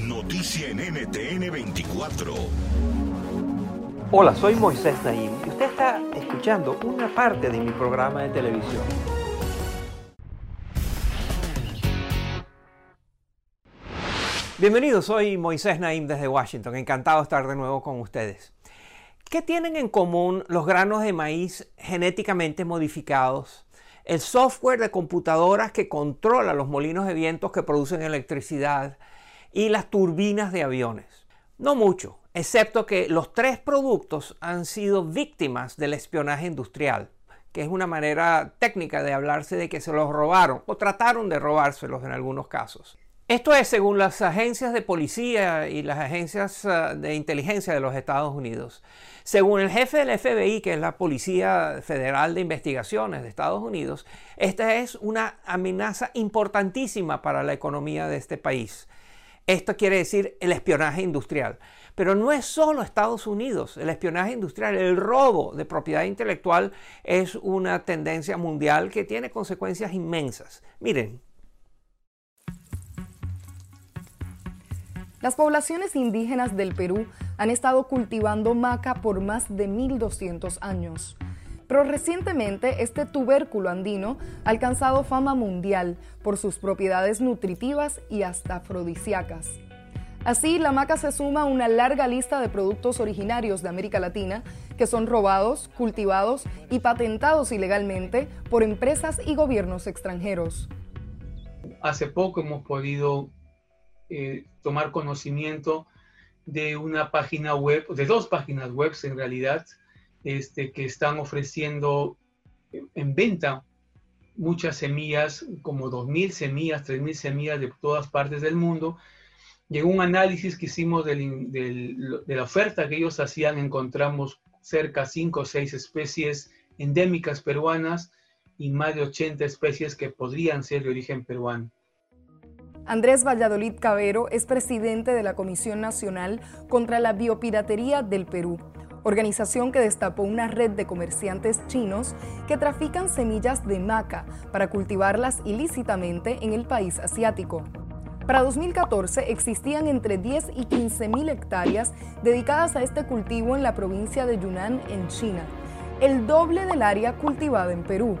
Noticia en NTN 24. Hola, soy Moisés Naim y usted está escuchando una parte de mi programa de televisión. Bienvenidos, soy Moisés Naim desde Washington. Encantado de estar de nuevo con ustedes. ¿Qué tienen en común los granos de maíz genéticamente modificados? El software de computadoras que controla los molinos de vientos que producen electricidad y las turbinas de aviones. No mucho, excepto que los tres productos han sido víctimas del espionaje industrial, que es una manera técnica de hablarse de que se los robaron o trataron de robárselos en algunos casos. Esto es según las agencias de policía y las agencias ah, de inteligencia de los Estados Unidos. Según el jefe del FBI, que es la Policía Federal de Investigaciones de Estados Unidos, esta es una amenaza importantísima para la economía de este país. Esto quiere decir el espionaje industrial. Pero no es solo Estados Unidos. El espionaje industrial, el robo de propiedad intelectual es una tendencia mundial que tiene consecuencias inmensas. Miren, Las poblaciones indígenas del Perú han estado cultivando maca por más de 1200 años. Pero recientemente este tubérculo andino ha alcanzado fama mundial por sus propiedades nutritivas y hasta afrodisíacas. Así, la maca se suma a una larga lista de productos originarios de América Latina que son robados, cultivados y patentados ilegalmente por empresas y gobiernos extranjeros. Hace poco hemos podido eh, tomar conocimiento de una página web, de dos páginas web en realidad, este, que están ofreciendo en venta muchas semillas, como 2.000 semillas, 3.000 semillas de todas partes del mundo. Y en un análisis que hicimos de la oferta que ellos hacían, encontramos cerca de 5 o 6 especies endémicas peruanas y más de 80 especies que podrían ser de origen peruano. Andrés Valladolid Cabero es presidente de la Comisión Nacional contra la Biopiratería del Perú, organización que destapó una red de comerciantes chinos que trafican semillas de maca para cultivarlas ilícitamente en el país asiático. Para 2014 existían entre 10 y 15 mil hectáreas dedicadas a este cultivo en la provincia de Yunnan, en China, el doble del área cultivada en Perú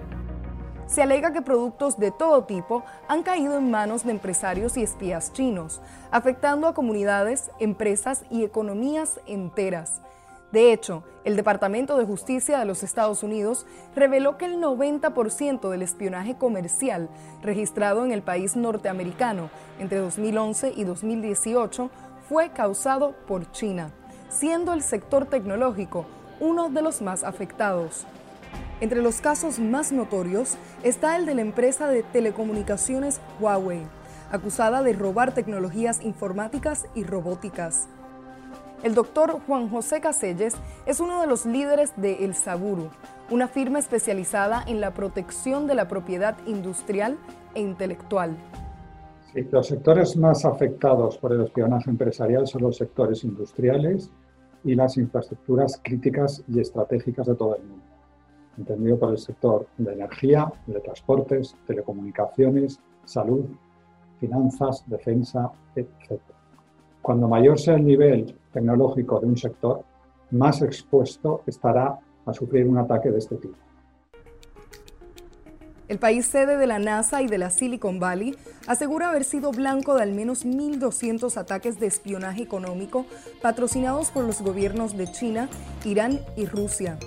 se alega que productos de todo tipo han caído en manos de empresarios y espías chinos, afectando a comunidades, empresas y economías enteras. De hecho, el Departamento de Justicia de los Estados Unidos reveló que el 90% del espionaje comercial registrado en el país norteamericano entre 2011 y 2018 fue causado por China, siendo el sector tecnológico uno de los más afectados. Entre los casos más notorios está el de la empresa de telecomunicaciones Huawei, acusada de robar tecnologías informáticas y robóticas. El doctor Juan José Caselles es uno de los líderes de El Saburu, una firma especializada en la protección de la propiedad industrial e intelectual. los sectores más afectados por el espionaje empresarial son los sectores industriales y las infraestructuras críticas y estratégicas de todo el mundo entendido por el sector de energía, de transportes, telecomunicaciones, salud, finanzas, defensa, etc. Cuando mayor sea el nivel tecnológico de un sector, más expuesto estará a sufrir un ataque de este tipo. El país sede de la NASA y de la Silicon Valley asegura haber sido blanco de al menos 1.200 ataques de espionaje económico patrocinados por los gobiernos de China, Irán y Rusia.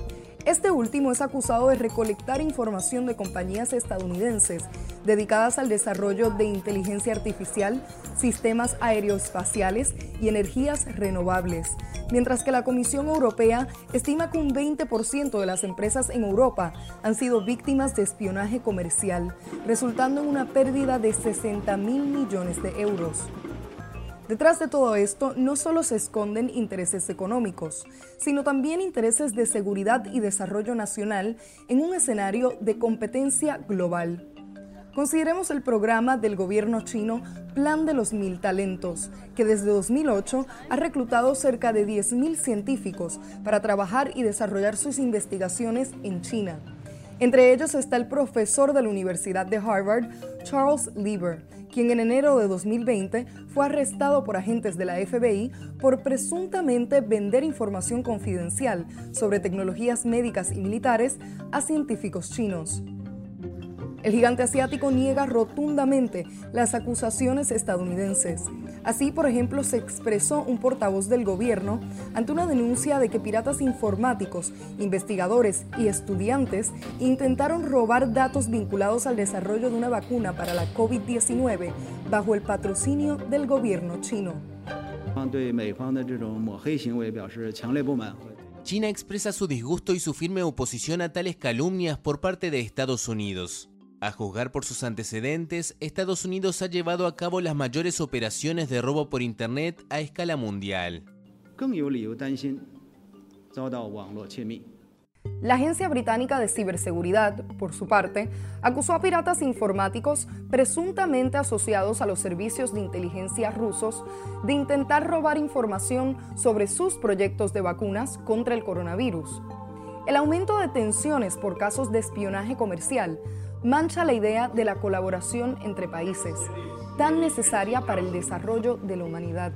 Este último es acusado de recolectar información de compañías estadounidenses dedicadas al desarrollo de inteligencia artificial, sistemas aeroespaciales y energías renovables, mientras que la Comisión Europea estima que un 20% de las empresas en Europa han sido víctimas de espionaje comercial, resultando en una pérdida de 60 mil millones de euros. Detrás de todo esto no solo se esconden intereses económicos, sino también intereses de seguridad y desarrollo nacional en un escenario de competencia global. Consideremos el programa del gobierno chino Plan de los Mil Talentos, que desde 2008 ha reclutado cerca de 10.000 científicos para trabajar y desarrollar sus investigaciones en China. Entre ellos está el profesor de la Universidad de Harvard, Charles Lieber, quien en enero de 2020 fue arrestado por agentes de la FBI por presuntamente vender información confidencial sobre tecnologías médicas y militares a científicos chinos. El gigante asiático niega rotundamente las acusaciones estadounidenses. Así, por ejemplo, se expresó un portavoz del gobierno ante una denuncia de que piratas informáticos, investigadores y estudiantes intentaron robar datos vinculados al desarrollo de una vacuna para la COVID-19 bajo el patrocinio del gobierno chino. China expresa su disgusto y su firme oposición a tales calumnias por parte de Estados Unidos. A juzgar por sus antecedentes, Estados Unidos ha llevado a cabo las mayores operaciones de robo por Internet a escala mundial. La Agencia Británica de Ciberseguridad, por su parte, acusó a piratas informáticos presuntamente asociados a los servicios de inteligencia rusos de intentar robar información sobre sus proyectos de vacunas contra el coronavirus. El aumento de tensiones por casos de espionaje comercial mancha la idea de la colaboración entre países, tan necesaria para el desarrollo de la humanidad,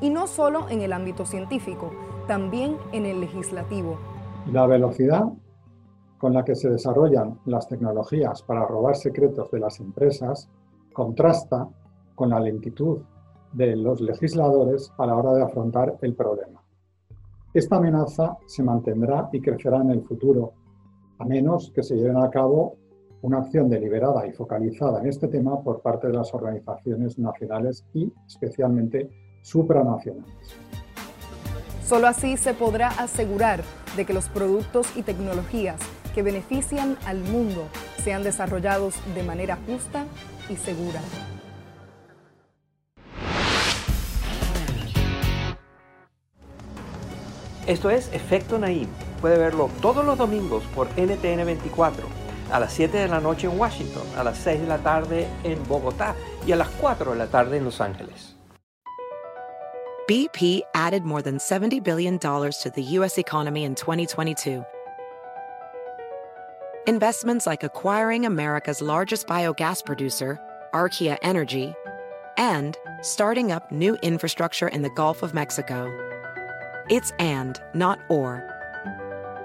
y no solo en el ámbito científico, también en el legislativo. La velocidad con la que se desarrollan las tecnologías para robar secretos de las empresas contrasta con la lentitud de los legisladores a la hora de afrontar el problema. Esta amenaza se mantendrá y crecerá en el futuro, a menos que se lleven a cabo una acción deliberada y focalizada en este tema por parte de las organizaciones nacionales y especialmente supranacionales. Solo así se podrá asegurar de que los productos y tecnologías que benefician al mundo sean desarrollados de manera justa y segura. Esto es Efecto Naim. Puede verlo todos los domingos por NTN 24 a las 7 de la noche en Washington, a las 6 de la tarde en Bogotá y a las 4 de la tarde en Los Ángeles. BP added more than $70 billion to the U.S. economy in 2022. Investments like acquiring America's largest biogas producer, Archaea Energy, and starting up new infrastructure in the Gulf of Mexico. It's and, not or.